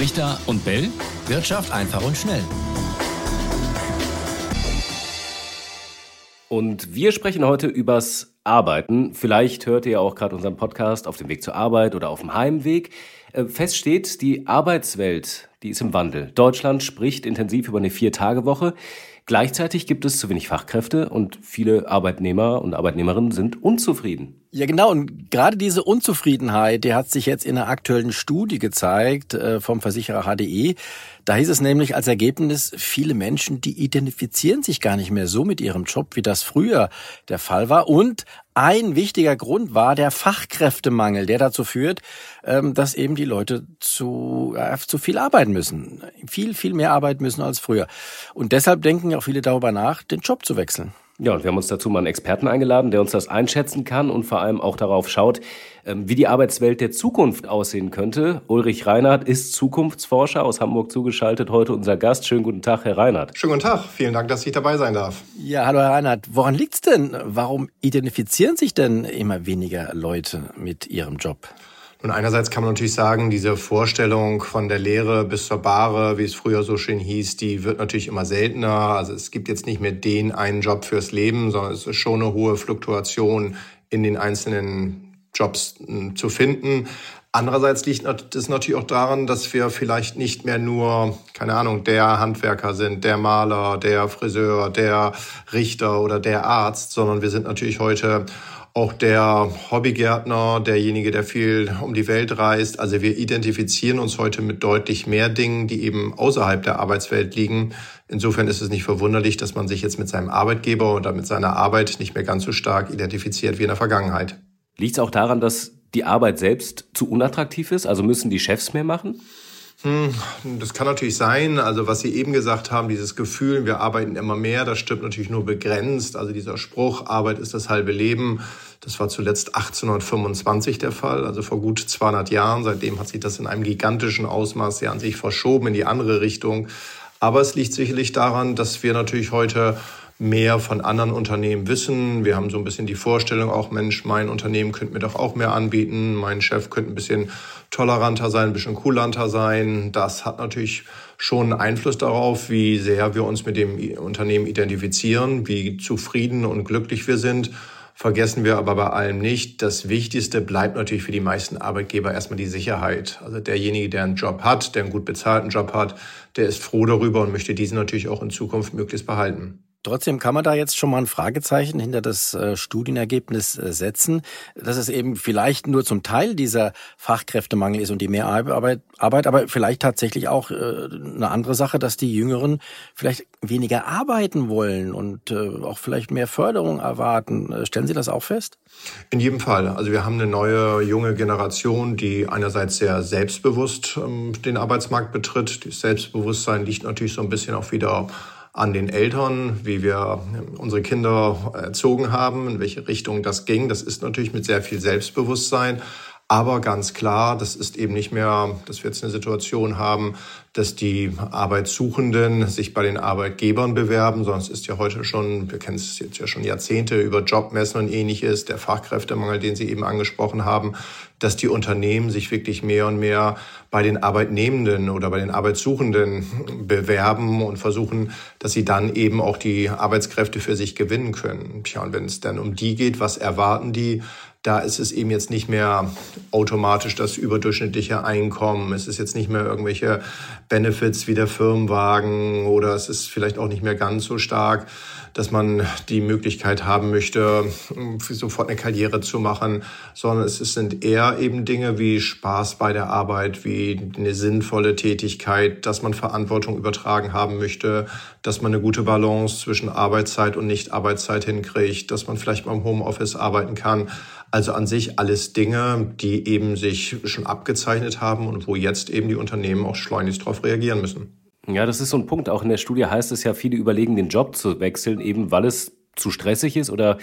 Richter und Bell. Wirtschaft einfach und schnell. Und wir sprechen heute übers Arbeiten. Vielleicht hört ihr auch gerade unseren Podcast auf dem Weg zur Arbeit oder auf dem Heimweg. Äh, fest steht, die Arbeitswelt, die ist im Wandel. Deutschland spricht intensiv über eine Vier-Tage-Woche. Gleichzeitig gibt es zu wenig Fachkräfte und viele Arbeitnehmer und Arbeitnehmerinnen sind unzufrieden. Ja, genau. Und gerade diese Unzufriedenheit, die hat sich jetzt in einer aktuellen Studie gezeigt äh, vom Versicherer HDE. Da hieß es nämlich als Ergebnis, viele Menschen, die identifizieren sich gar nicht mehr so mit ihrem Job, wie das früher der Fall war. Und ein wichtiger Grund war der Fachkräftemangel, der dazu führt, ähm, dass eben die Leute zu, äh, zu viel arbeiten müssen. Viel, viel mehr arbeiten müssen als früher. Und deshalb denken auch viele darüber nach, den Job zu wechseln. Ja, und wir haben uns dazu mal einen Experten eingeladen, der uns das einschätzen kann und vor allem auch darauf schaut, ähm, wie die Arbeitswelt der Zukunft aussehen könnte. Ulrich Reinhardt ist Zukunftsforscher aus Hamburg zugeschaltet, heute unser Gast. Schönen guten Tag, Herr Reinhardt. Schönen guten Tag, vielen Dank, dass ich dabei sein darf. Ja, hallo Herr Reinhardt. Woran liegt's denn? Warum identifizieren sich denn immer weniger Leute mit ihrem Job? Und einerseits kann man natürlich sagen, diese Vorstellung von der Lehre bis zur Bahre, wie es früher so schön hieß, die wird natürlich immer seltener. Also es gibt jetzt nicht mehr den einen Job fürs Leben, sondern es ist schon eine hohe Fluktuation in den einzelnen Jobs hm, zu finden. Andererseits liegt es natürlich auch daran, dass wir vielleicht nicht mehr nur, keine Ahnung, der Handwerker sind, der Maler, der Friseur, der Richter oder der Arzt, sondern wir sind natürlich heute auch der Hobbygärtner, derjenige, der viel um die Welt reist. Also wir identifizieren uns heute mit deutlich mehr Dingen, die eben außerhalb der Arbeitswelt liegen. Insofern ist es nicht verwunderlich, dass man sich jetzt mit seinem Arbeitgeber oder mit seiner Arbeit nicht mehr ganz so stark identifiziert wie in der Vergangenheit. Liegt es auch daran, dass die Arbeit selbst zu unattraktiv ist? Also müssen die Chefs mehr machen? Hm, das kann natürlich sein. Also was Sie eben gesagt haben, dieses Gefühl, wir arbeiten immer mehr, das stimmt natürlich nur begrenzt. Also dieser Spruch, Arbeit ist das halbe Leben, das war zuletzt 1825 der Fall, also vor gut 200 Jahren. Seitdem hat sich das in einem gigantischen Ausmaß ja an sich verschoben in die andere Richtung. Aber es liegt sicherlich daran, dass wir natürlich heute mehr von anderen Unternehmen wissen. Wir haben so ein bisschen die Vorstellung auch, Mensch, mein Unternehmen könnte mir doch auch mehr anbieten. Mein Chef könnte ein bisschen toleranter sein, ein bisschen coolanter sein. Das hat natürlich schon Einfluss darauf, wie sehr wir uns mit dem Unternehmen identifizieren, wie zufrieden und glücklich wir sind. Vergessen wir aber bei allem nicht, das Wichtigste bleibt natürlich für die meisten Arbeitgeber erstmal die Sicherheit. Also derjenige, der einen Job hat, der einen gut bezahlten Job hat, der ist froh darüber und möchte diesen natürlich auch in Zukunft möglichst behalten. Trotzdem kann man da jetzt schon mal ein Fragezeichen hinter das äh, Studienergebnis äh, setzen, dass es eben vielleicht nur zum Teil dieser Fachkräftemangel ist und die Mehrarbeit, Arbeit, aber vielleicht tatsächlich auch äh, eine andere Sache, dass die Jüngeren vielleicht weniger arbeiten wollen und auch vielleicht mehr Förderung erwarten. Stellen Sie das auch fest? In jedem Fall. Also wir haben eine neue junge Generation, die einerseits sehr selbstbewusst ähm, den Arbeitsmarkt betritt. Das Selbstbewusstsein liegt natürlich so ein bisschen auch wieder an den Eltern, wie wir unsere Kinder erzogen haben, in welche Richtung das ging. Das ist natürlich mit sehr viel Selbstbewusstsein. Aber ganz klar, das ist eben nicht mehr, dass wir jetzt eine Situation haben, dass die Arbeitssuchenden sich bei den Arbeitgebern bewerben, es ist ja heute schon, wir kennen es jetzt ja schon Jahrzehnte über Jobmessen und ähnliches, der Fachkräftemangel, den Sie eben angesprochen haben, dass die Unternehmen sich wirklich mehr und mehr bei den Arbeitnehmenden oder bei den Arbeitssuchenden bewerben und versuchen, dass sie dann eben auch die Arbeitskräfte für sich gewinnen können. Tja, und wenn es dann um die geht, was erwarten die? Da ist es eben jetzt nicht mehr automatisch das überdurchschnittliche Einkommen. Es ist jetzt nicht mehr irgendwelche Benefits wie der Firmenwagen oder es ist vielleicht auch nicht mehr ganz so stark, dass man die Möglichkeit haben möchte, sofort eine Karriere zu machen, sondern es sind eher eben Dinge wie Spaß bei der Arbeit, wie eine sinnvolle Tätigkeit, dass man Verantwortung übertragen haben möchte, dass man eine gute Balance zwischen Arbeitszeit und Nicht-Arbeitszeit hinkriegt, dass man vielleicht beim Homeoffice arbeiten kann. Also an sich alles Dinge, die eben sich schon abgezeichnet haben und wo jetzt eben die Unternehmen auch schleunigst darauf reagieren müssen. Ja, das ist so ein Punkt. Auch in der Studie heißt es ja, viele überlegen, den Job zu wechseln, eben weil es zu stressig ist oder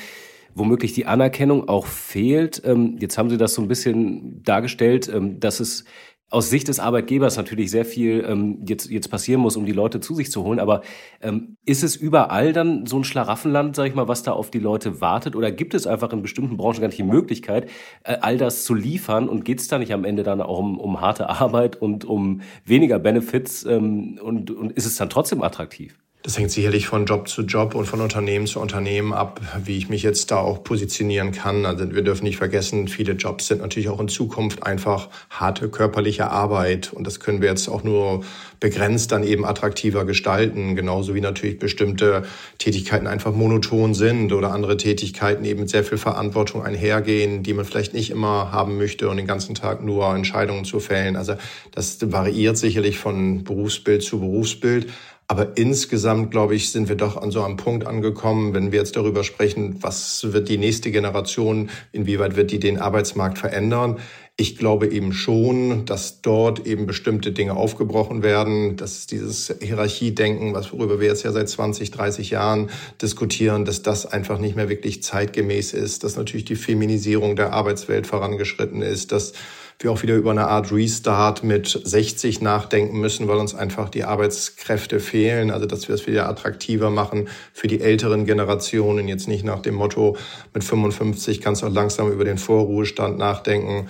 womöglich die Anerkennung auch fehlt. Ähm, jetzt haben Sie das so ein bisschen dargestellt, ähm, dass es aus Sicht des Arbeitgebers natürlich sehr viel ähm, jetzt, jetzt passieren muss, um die Leute zu sich zu holen. Aber ähm, ist es überall dann so ein Schlaraffenland, sag ich mal, was da auf die Leute wartet? Oder gibt es einfach in bestimmten Branchen gar nicht die Möglichkeit, äh, all das zu liefern? Und geht es da nicht am Ende dann auch um, um harte Arbeit und um weniger Benefits? Ähm, und, und ist es dann trotzdem attraktiv? Das hängt sicherlich von Job zu Job und von Unternehmen zu Unternehmen ab, wie ich mich jetzt da auch positionieren kann. Also wir dürfen nicht vergessen, viele Jobs sind natürlich auch in Zukunft einfach harte körperliche Arbeit. Und das können wir jetzt auch nur begrenzt dann eben attraktiver gestalten. Genauso wie natürlich bestimmte Tätigkeiten einfach monoton sind oder andere Tätigkeiten eben mit sehr viel Verantwortung einhergehen, die man vielleicht nicht immer haben möchte und den ganzen Tag nur Entscheidungen zu fällen. Also das variiert sicherlich von Berufsbild zu Berufsbild. Aber insgesamt, glaube ich, sind wir doch an so einem Punkt angekommen, wenn wir jetzt darüber sprechen, was wird die nächste Generation, inwieweit wird die den Arbeitsmarkt verändern. Ich glaube eben schon, dass dort eben bestimmte Dinge aufgebrochen werden, dass dieses Hierarchiedenken, was worüber wir jetzt ja seit 20, 30 Jahren diskutieren, dass das einfach nicht mehr wirklich zeitgemäß ist, dass natürlich die Feminisierung der Arbeitswelt vorangeschritten ist, dass wir auch wieder über eine Art Restart mit 60 nachdenken müssen, weil uns einfach die Arbeitskräfte fehlen. Also dass wir es wieder attraktiver machen für die älteren Generationen. Jetzt nicht nach dem Motto, mit 55 kannst du auch langsam über den Vorruhestand nachdenken.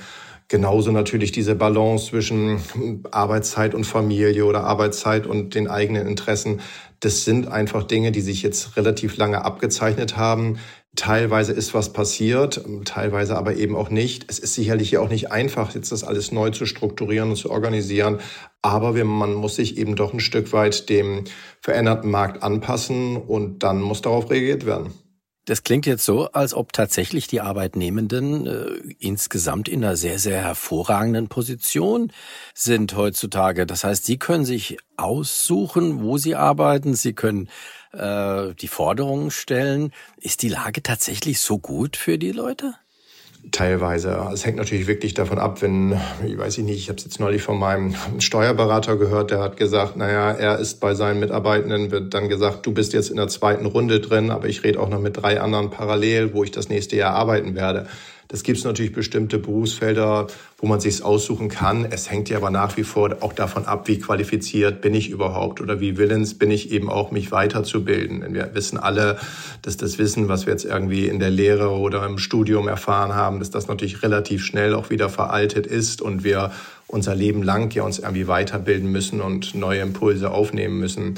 Genauso natürlich diese Balance zwischen Arbeitszeit und Familie oder Arbeitszeit und den eigenen Interessen. Das sind einfach Dinge, die sich jetzt relativ lange abgezeichnet haben. Teilweise ist was passiert, teilweise aber eben auch nicht. Es ist sicherlich auch nicht einfach, jetzt das alles neu zu strukturieren und zu organisieren. Aber man muss sich eben doch ein Stück weit dem veränderten Markt anpassen und dann muss darauf reagiert werden. Das klingt jetzt so, als ob tatsächlich die Arbeitnehmenden äh, insgesamt in einer sehr, sehr hervorragenden Position sind heutzutage. Das heißt, sie können sich aussuchen, wo sie arbeiten. Sie können äh, die Forderungen stellen. Ist die Lage tatsächlich so gut für die Leute? Teilweise. Es hängt natürlich wirklich davon ab, wenn, ich weiß nicht, ich habe es jetzt neulich von meinem Steuerberater gehört, der hat gesagt, naja, er ist bei seinen Mitarbeitenden, wird dann gesagt, du bist jetzt in der zweiten Runde drin, aber ich rede auch noch mit drei anderen parallel, wo ich das nächste Jahr arbeiten werde. Das gibt es natürlich bestimmte Berufsfelder, wo man sich aussuchen kann. Es hängt ja aber nach wie vor auch davon ab, wie qualifiziert bin ich überhaupt oder wie willens bin ich eben auch, mich weiterzubilden. Denn wir wissen alle, dass das Wissen, was wir jetzt irgendwie in der Lehre oder im Studium erfahren haben, dass das natürlich relativ schnell auch wieder veraltet ist und wir unser Leben lang ja uns irgendwie weiterbilden müssen und neue Impulse aufnehmen müssen.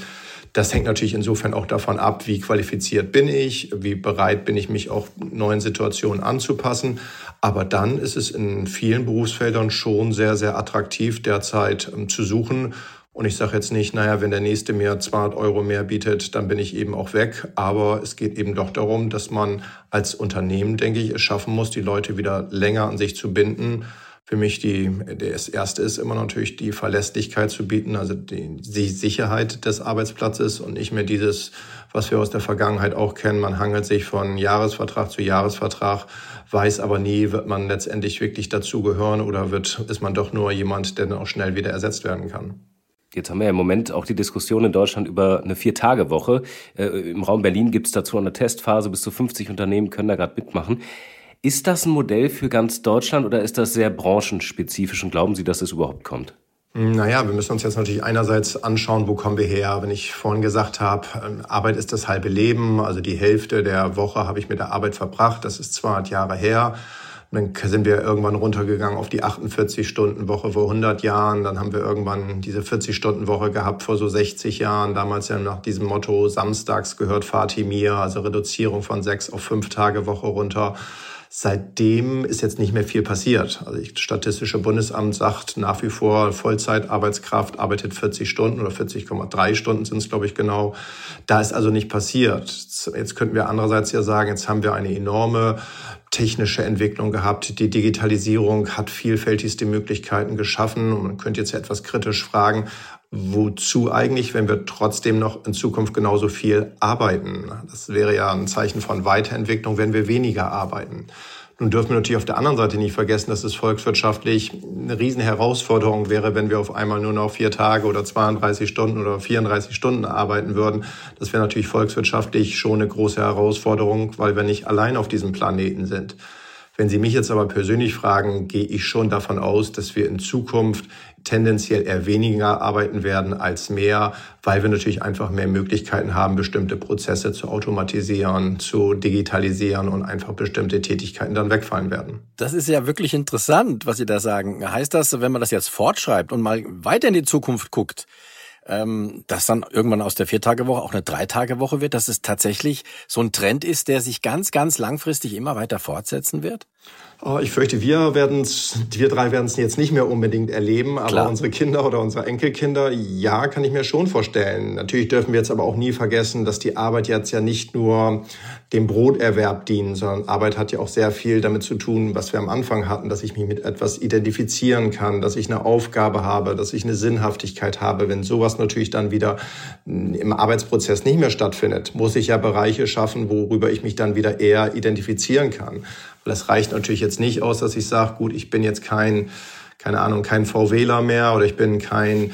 Das hängt natürlich insofern auch davon ab, wie qualifiziert bin ich, wie bereit bin ich, mich auch neuen Situationen anzupassen. Aber dann ist es in vielen Berufsfeldern schon sehr, sehr attraktiv derzeit ähm, zu suchen. Und ich sage jetzt nicht, naja, wenn der nächste mir 200 Euro mehr bietet, dann bin ich eben auch weg. Aber es geht eben doch darum, dass man als Unternehmen, denke ich, es schaffen muss, die Leute wieder länger an sich zu binden für mich die, das erste ist immer natürlich die Verlässlichkeit zu bieten, also die, die Sicherheit des Arbeitsplatzes und nicht mehr dieses, was wir aus der Vergangenheit auch kennen. Man hangelt sich von Jahresvertrag zu Jahresvertrag, weiß aber nie, wird man letztendlich wirklich dazugehören oder wird, ist man doch nur jemand, der dann auch schnell wieder ersetzt werden kann. Jetzt haben wir ja im Moment auch die Diskussion in Deutschland über eine Vier-Tage-Woche. Äh, Im Raum Berlin gibt es dazu eine Testphase, bis zu 50 Unternehmen können da gerade mitmachen. Ist das ein Modell für ganz Deutschland oder ist das sehr branchenspezifisch und glauben Sie, dass es überhaupt kommt? Naja, wir müssen uns jetzt natürlich einerseits anschauen, wo kommen wir her. Wenn ich vorhin gesagt habe, ähm, Arbeit ist das halbe Leben, also die Hälfte der Woche habe ich mit der Arbeit verbracht, das ist 200 Jahre her. Dann sind wir irgendwann runtergegangen auf die 48-Stunden-Woche vor 100 Jahren. Dann haben wir irgendwann diese 40-Stunden-Woche gehabt vor so 60 Jahren. Damals ja nach diesem Motto, samstags gehört Fatih mir, also Reduzierung von sechs auf fünf Tage Woche runter. Seitdem ist jetzt nicht mehr viel passiert. Also das Statistische Bundesamt sagt nach wie vor, Vollzeitarbeitskraft arbeitet 40 Stunden oder 40,3 Stunden sind es, glaube ich, genau. Da ist also nicht passiert. Jetzt könnten wir andererseits ja sagen, jetzt haben wir eine enorme technische Entwicklung gehabt. Die Digitalisierung hat vielfältigste Möglichkeiten geschaffen. Und man könnte jetzt etwas kritisch fragen, wozu eigentlich, wenn wir trotzdem noch in Zukunft genauso viel arbeiten? Das wäre ja ein Zeichen von Weiterentwicklung, wenn wir weniger arbeiten. Nun dürfen wir natürlich auf der anderen Seite nicht vergessen, dass es volkswirtschaftlich eine Riesenherausforderung wäre, wenn wir auf einmal nur noch vier Tage oder 32 Stunden oder 34 Stunden arbeiten würden. Das wäre natürlich volkswirtschaftlich schon eine große Herausforderung, weil wir nicht allein auf diesem Planeten sind. Wenn Sie mich jetzt aber persönlich fragen, gehe ich schon davon aus, dass wir in Zukunft tendenziell eher weniger arbeiten werden als mehr, weil wir natürlich einfach mehr Möglichkeiten haben, bestimmte Prozesse zu automatisieren, zu digitalisieren und einfach bestimmte Tätigkeiten dann wegfallen werden. Das ist ja wirklich interessant, was Sie da sagen. Heißt das, wenn man das jetzt fortschreibt und mal weiter in die Zukunft guckt, ähm, dass dann irgendwann aus der Viertagewoche auch eine Dreitagewoche wird, dass es tatsächlich so ein Trend ist, der sich ganz, ganz langfristig immer weiter fortsetzen wird? Oh, ich fürchte, wir werden es, wir drei werden es jetzt nicht mehr unbedingt erleben, aber Klar. unsere Kinder oder unsere Enkelkinder, ja, kann ich mir schon vorstellen. Natürlich dürfen wir jetzt aber auch nie vergessen, dass die Arbeit jetzt ja nicht nur dem Broterwerb dient, sondern Arbeit hat ja auch sehr viel damit zu tun, was wir am Anfang hatten, dass ich mich mit etwas identifizieren kann, dass ich eine Aufgabe habe, dass ich eine Sinnhaftigkeit habe. Wenn sowas natürlich dann wieder im Arbeitsprozess nicht mehr stattfindet, muss ich ja Bereiche schaffen, worüber ich mich dann wieder eher identifizieren kann. Weil es reicht natürlich jetzt nicht aus, dass ich sage, gut, ich bin jetzt kein, keine Ahnung, kein VWler mehr oder ich bin kein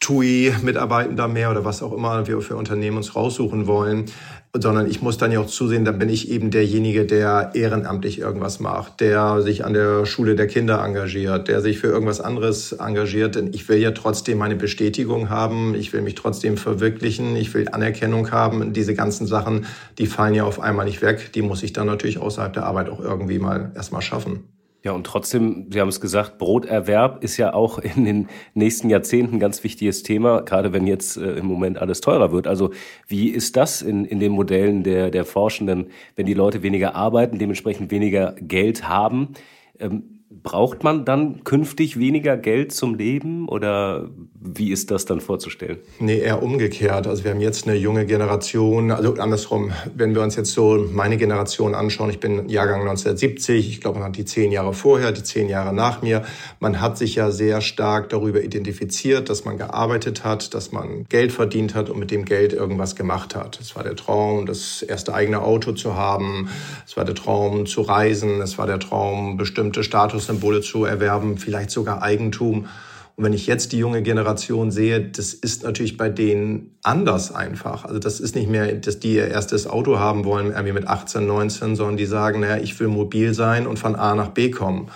TUI-Mitarbeitender mehr oder was auch immer wir für Unternehmen uns raussuchen wollen, sondern ich muss dann ja auch zusehen, dann bin ich eben derjenige, der ehrenamtlich irgendwas macht, der sich an der Schule der Kinder engagiert, der sich für irgendwas anderes engagiert. Denn ich will ja trotzdem meine Bestätigung haben, ich will mich trotzdem verwirklichen, ich will Anerkennung haben. Diese ganzen Sachen, die fallen ja auf einmal nicht weg. Die muss ich dann natürlich außerhalb der Arbeit auch irgendwie mal erstmal schaffen. Ja, und trotzdem, Sie haben es gesagt, Broterwerb ist ja auch in den nächsten Jahrzehnten ein ganz wichtiges Thema, gerade wenn jetzt äh, im Moment alles teurer wird. Also wie ist das in, in den Modellen der, der Forschenden, wenn die Leute weniger arbeiten, dementsprechend weniger Geld haben? Ähm, Braucht man dann künftig weniger Geld zum Leben oder wie ist das dann vorzustellen? Nee, eher umgekehrt. Also wir haben jetzt eine junge Generation, also andersrum, wenn wir uns jetzt so meine Generation anschauen, ich bin Jahrgang 1970, ich glaube, man hat die zehn Jahre vorher, die zehn Jahre nach mir. Man hat sich ja sehr stark darüber identifiziert, dass man gearbeitet hat, dass man Geld verdient hat und mit dem Geld irgendwas gemacht hat. Es war der Traum, das erste eigene Auto zu haben. Es war der Traum zu reisen. Es war der Traum, bestimmte Statussymbole zu erwerben, vielleicht sogar Eigentum. Und wenn ich jetzt die junge Generation sehe, das ist natürlich bei denen anders einfach. Also das ist nicht mehr, dass die ihr erstes Auto haben wollen, irgendwie mit 18, 19, sondern die sagen, naja, ich will mobil sein und von A nach B kommen.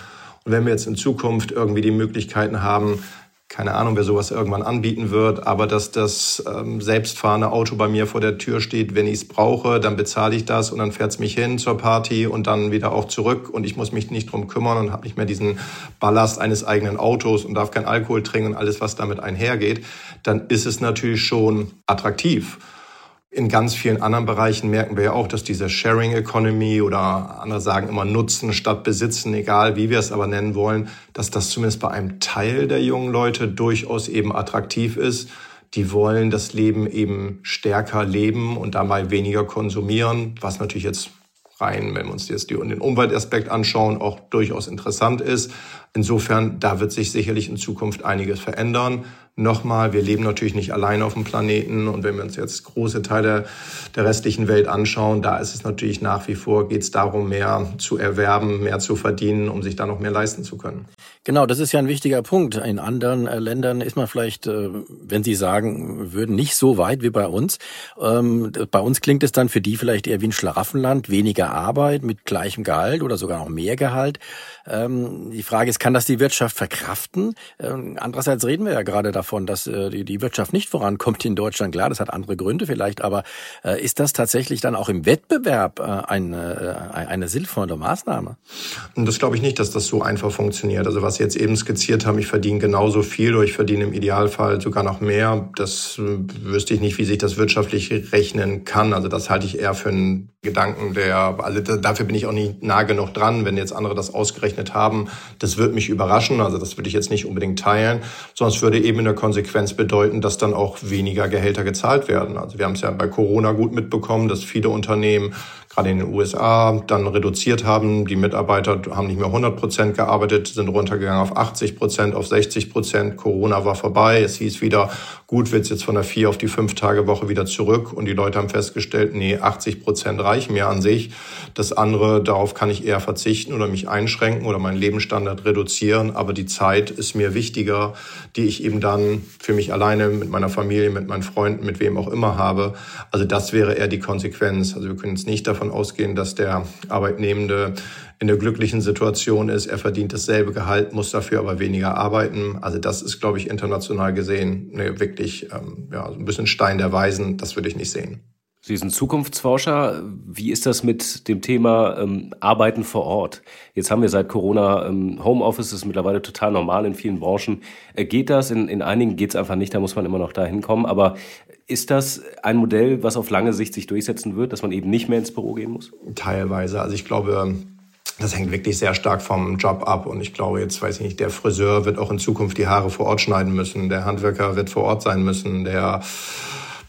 Und wenn wir jetzt in Zukunft irgendwie die Möglichkeiten haben, keine Ahnung, wer sowas irgendwann anbieten wird, aber dass das ähm, selbstfahrende Auto bei mir vor der Tür steht, wenn ich es brauche, dann bezahle ich das und dann fährt es mich hin zur Party und dann wieder auch zurück und ich muss mich nicht drum kümmern und habe nicht mehr diesen Ballast eines eigenen Autos und darf kein Alkohol trinken und alles, was damit einhergeht, dann ist es natürlich schon attraktiv. In ganz vielen anderen Bereichen merken wir ja auch, dass diese Sharing Economy oder andere sagen immer Nutzen statt Besitzen, egal wie wir es aber nennen wollen, dass das zumindest bei einem Teil der jungen Leute durchaus eben attraktiv ist. Die wollen das Leben eben stärker leben und dabei weniger konsumieren, was natürlich jetzt rein, wenn wir uns jetzt den Umweltaspekt anschauen, auch durchaus interessant ist. Insofern, da wird sich sicherlich in Zukunft einiges verändern. Nochmal, wir leben natürlich nicht allein auf dem Planeten und wenn wir uns jetzt große Teile der restlichen Welt anschauen, da ist es natürlich nach wie vor, geht es darum, mehr zu erwerben, mehr zu verdienen, um sich da noch mehr leisten zu können. Genau, das ist ja ein wichtiger Punkt. In anderen äh, Ländern ist man vielleicht, äh, wenn Sie sagen, würden nicht so weit wie bei uns. Ähm, bei uns klingt es dann für die vielleicht eher wie ein Schlaraffenland, weniger Arbeit mit gleichem Gehalt oder sogar noch mehr Gehalt. Ähm, die Frage ist, kann das die Wirtschaft verkraften? Ähm, andererseits reden wir ja gerade davon, dass äh, die, Wirtschaft nicht vorankommt in Deutschland. Klar, das hat andere Gründe vielleicht, aber äh, ist das tatsächlich dann auch im Wettbewerb äh, eine, eine sinnvolle Maßnahme? Das glaube ich nicht, dass das so einfach funktioniert. Also was Sie jetzt eben skizziert haben, ich verdiene genauso viel oder ich verdiene im Idealfall sogar noch mehr, das wüsste ich nicht, wie sich das wirtschaftlich rechnen kann. Also das halte ich eher für einen Gedanken, der, also dafür bin ich auch nicht nah genug dran, wenn jetzt andere das ausgerechnet haben. Das wird mich überraschen, also das würde ich jetzt nicht unbedingt teilen, es würde eben in der Konsequenz bedeuten, dass dann auch weniger Gehälter gezahlt werden. Also wir haben es ja bei Corona gut mitbekommen, dass viele Unternehmen gerade in den USA dann reduziert haben. Die Mitarbeiter haben nicht mehr 100 Prozent gearbeitet, sind runtergegangen auf 80 Prozent, auf 60 Prozent. Corona war vorbei. Es hieß wieder, gut, wird's jetzt von der vier auf die fünf Tage Woche wieder zurück. Und die Leute haben festgestellt, nee, 80 Prozent reichen mir an sich. Das andere, darauf kann ich eher verzichten oder mich einschränken oder meinen Lebensstandard reduzieren. Aber die Zeit ist mir wichtiger, die ich eben dann für mich alleine mit meiner Familie, mit meinen Freunden, mit wem auch immer habe. Also das wäre eher die Konsequenz. Also wir können jetzt nicht davon davon ausgehen, dass der Arbeitnehmende in der glücklichen Situation ist, er verdient dasselbe Gehalt, muss dafür aber weniger arbeiten. Also das ist, glaube ich, international gesehen ne, wirklich ähm, ja, ein bisschen Stein der Weisen. Das würde ich nicht sehen. Sie sind Zukunftsforscher. Wie ist das mit dem Thema ähm, Arbeiten vor Ort? Jetzt haben wir seit Corona ähm, Homeoffice, ist mittlerweile total normal in vielen Branchen. Äh, geht das? In, in einigen geht es einfach nicht, da muss man immer noch dahin kommen. Aber ist das ein Modell, was auf lange Sicht sich durchsetzen wird, dass man eben nicht mehr ins Büro gehen muss? Teilweise. Also ich glaube, das hängt wirklich sehr stark vom Job ab. Und ich glaube, jetzt weiß ich nicht, der Friseur wird auch in Zukunft die Haare vor Ort schneiden müssen. Der Handwerker wird vor Ort sein müssen. Der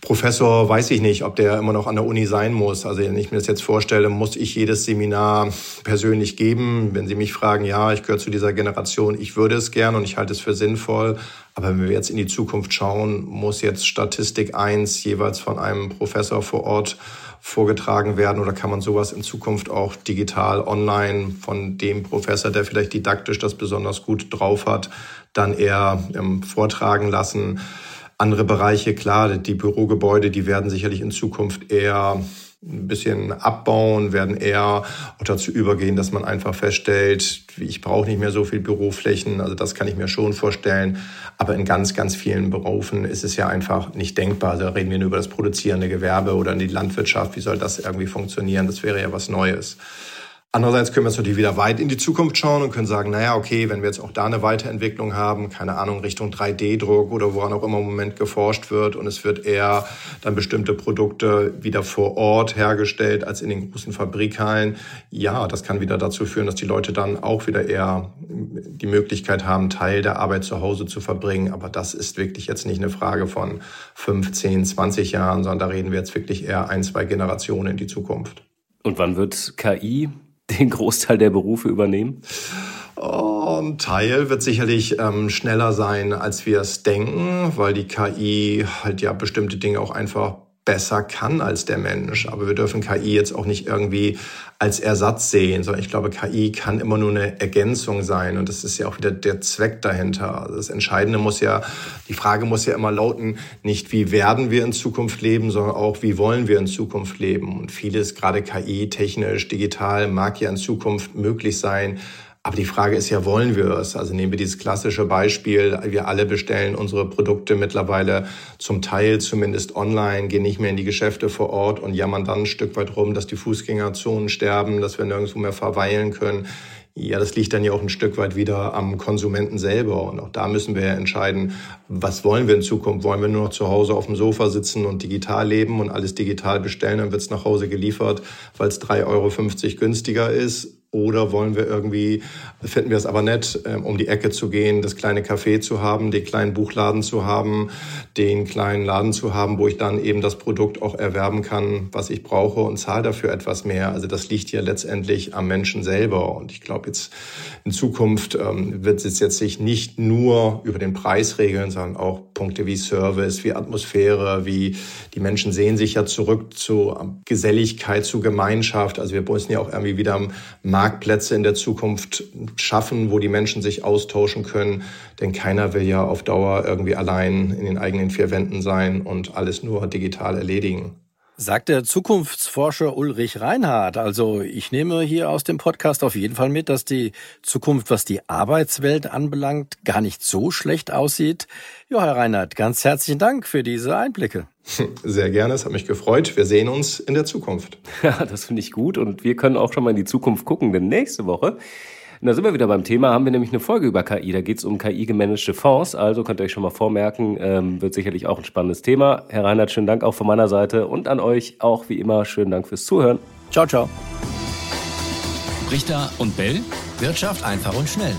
Professor weiß ich nicht, ob der immer noch an der Uni sein muss. Also wenn ich mir das jetzt vorstelle, muss ich jedes Seminar persönlich geben. Wenn Sie mich fragen, ja, ich gehöre zu dieser Generation, ich würde es gern und ich halte es für sinnvoll. Aber wenn wir jetzt in die Zukunft schauen, muss jetzt Statistik eins jeweils von einem Professor vor Ort vorgetragen werden oder kann man sowas in Zukunft auch digital online von dem Professor, der vielleicht didaktisch das besonders gut drauf hat, dann eher ähm, vortragen lassen? Andere Bereiche, klar, die Bürogebäude, die werden sicherlich in Zukunft eher ein bisschen abbauen, werden eher dazu übergehen, dass man einfach feststellt, ich brauche nicht mehr so viel Büroflächen. Also das kann ich mir schon vorstellen. Aber in ganz, ganz vielen Berufen ist es ja einfach nicht denkbar. Da reden wir nur über das produzierende Gewerbe oder die Landwirtschaft. Wie soll das irgendwie funktionieren? Das wäre ja was Neues. Andererseits können wir jetzt natürlich wieder weit in die Zukunft schauen und können sagen, naja, okay, wenn wir jetzt auch da eine Weiterentwicklung haben, keine Ahnung, Richtung 3D-Druck oder woran auch immer im Moment geforscht wird und es wird eher dann bestimmte Produkte wieder vor Ort hergestellt als in den großen Fabrikhallen. Ja, das kann wieder dazu führen, dass die Leute dann auch wieder eher die Möglichkeit haben, Teil der Arbeit zu Hause zu verbringen. Aber das ist wirklich jetzt nicht eine Frage von 15, 20 Jahren, sondern da reden wir jetzt wirklich eher ein, zwei Generationen in die Zukunft. Und wann wird KI den Großteil der Berufe übernehmen? Oh, ein Teil wird sicherlich ähm, schneller sein, als wir es denken, weil die KI halt ja bestimmte Dinge auch einfach besser kann als der Mensch. Aber wir dürfen KI jetzt auch nicht irgendwie als Ersatz sehen, sondern ich glaube, KI kann immer nur eine Ergänzung sein. Und das ist ja auch wieder der Zweck dahinter. Also das Entscheidende muss ja, die Frage muss ja immer lauten, nicht wie werden wir in Zukunft leben, sondern auch wie wollen wir in Zukunft leben. Und vieles, gerade KI, technisch, digital, mag ja in Zukunft möglich sein. Aber die Frage ist ja, wollen wir es? Also nehmen wir dieses klassische Beispiel, wir alle bestellen unsere Produkte mittlerweile zum Teil zumindest online, gehen nicht mehr in die Geschäfte vor Ort und jammern dann ein Stück weit rum, dass die Fußgängerzonen sterben, dass wir nirgendwo mehr verweilen können. Ja, das liegt dann ja auch ein Stück weit wieder am Konsumenten selber. Und auch da müssen wir ja entscheiden, was wollen wir in Zukunft? Wollen wir nur noch zu Hause auf dem Sofa sitzen und digital leben und alles digital bestellen, dann wird es nach Hause geliefert, weil es 3,50 Euro günstiger ist? Oder wollen wir irgendwie, finden wir es aber nett, ähm, um die Ecke zu gehen, das kleine Café zu haben, den kleinen Buchladen zu haben, den kleinen Laden zu haben, wo ich dann eben das Produkt auch erwerben kann, was ich brauche und zahle dafür etwas mehr. Also das liegt ja letztendlich am Menschen selber. Und ich glaube jetzt in Zukunft ähm, wird es jetzt sich nicht nur über den Preis regeln, sondern auch Punkte wie Service, wie Atmosphäre, wie die Menschen sehen sich ja zurück zu Geselligkeit, zu Gemeinschaft. Also wir müssen ja auch irgendwie wieder Marktplätze in der Zukunft schaffen, wo die Menschen sich austauschen können. Denn keiner will ja auf Dauer irgendwie allein in den eigenen vier Wänden sein und alles nur digital erledigen. Sagt der Zukunftsforscher Ulrich Reinhardt. Also ich nehme hier aus dem Podcast auf jeden Fall mit, dass die Zukunft, was die Arbeitswelt anbelangt, gar nicht so schlecht aussieht. Ja, Herr Reinhardt, ganz herzlichen Dank für diese Einblicke. Sehr gerne, es hat mich gefreut. Wir sehen uns in der Zukunft. Ja, das finde ich gut und wir können auch schon mal in die Zukunft gucken, denn nächste Woche da sind wir wieder beim Thema, haben wir nämlich eine Folge über KI. Da geht es um KI-gemanagte Fonds. Also könnt ihr euch schon mal vormerken, ähm, wird sicherlich auch ein spannendes Thema. Herr Reinhardt, schönen Dank auch von meiner Seite und an euch auch wie immer schönen Dank fürs Zuhören. Ciao, ciao. Richter und Bell. Wirtschaft einfach und schnell.